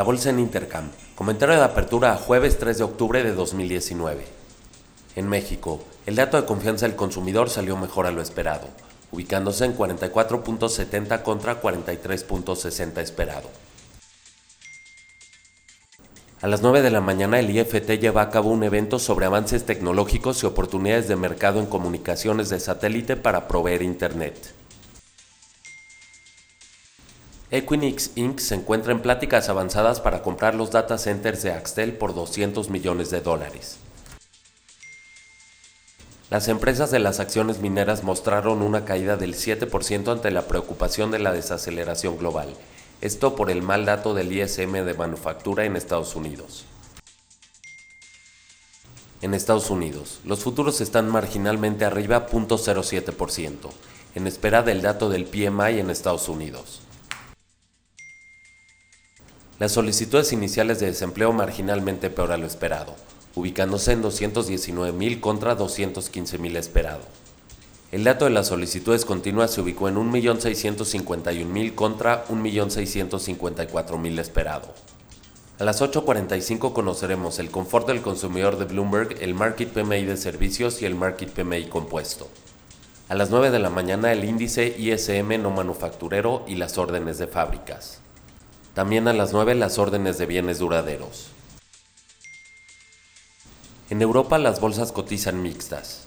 La bolsa en Intercam. Comentario de apertura a jueves 3 de octubre de 2019. En México, el dato de confianza del consumidor salió mejor a lo esperado, ubicándose en 44.70 contra 43.60 esperado. A las 9 de la mañana el IFT lleva a cabo un evento sobre avances tecnológicos y oportunidades de mercado en comunicaciones de satélite para proveer Internet. Equinix Inc. se encuentra en pláticas avanzadas para comprar los data centers de Axtel por 200 millones de dólares. Las empresas de las acciones mineras mostraron una caída del 7% ante la preocupación de la desaceleración global esto por el mal dato del ISM de manufactura en Estados Unidos. En Estados Unidos, los futuros están marginalmente arriba 0.07%, en espera del dato del PMI en Estados Unidos. Las solicitudes iniciales de desempleo marginalmente peor a lo esperado, ubicándose en 219.000 contra 215.000 esperado. El dato de las solicitudes continuas se ubicó en 1.651.000 contra 1.654.000 esperado. A las 8.45 conoceremos el confort del consumidor de Bloomberg, el Market PMI de servicios y el Market PMI compuesto. A las 9 de la mañana el índice ISM no manufacturero y las órdenes de fábricas. También a las 9 las órdenes de bienes duraderos. En Europa las bolsas cotizan mixtas.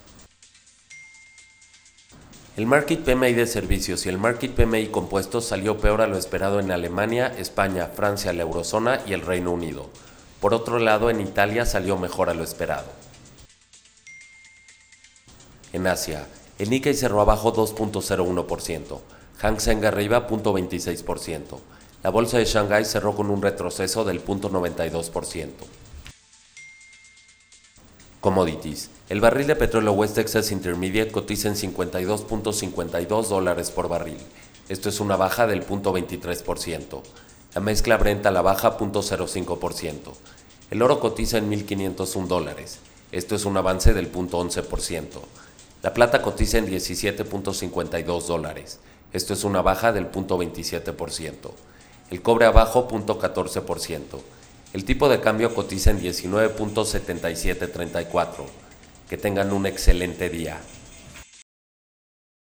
El Market PMI de servicios y el Market PMI compuesto salió peor a lo esperado en Alemania, España, Francia, la Eurozona y el Reino Unido. Por otro lado, en Italia salió mejor a lo esperado. En Asia, el Nikkei cerró abajo 2.01%, Hang Seng arriba 0.26%. La bolsa de Shanghai cerró con un retroceso del 0.92%. Commodities. El barril de petróleo West Texas Intermediate cotiza en 52.52 dólares por barril. Esto es una baja del 0.23%. La mezcla Brent la baja 0.05%. El oro cotiza en 1.501 dólares. Esto es un avance del 0.11%. La plata cotiza en 17.52 dólares. Esto es una baja del 0.27%. El cobre abajo 0.14%. El tipo de cambio cotiza en 19.7734. Que tengan un excelente día.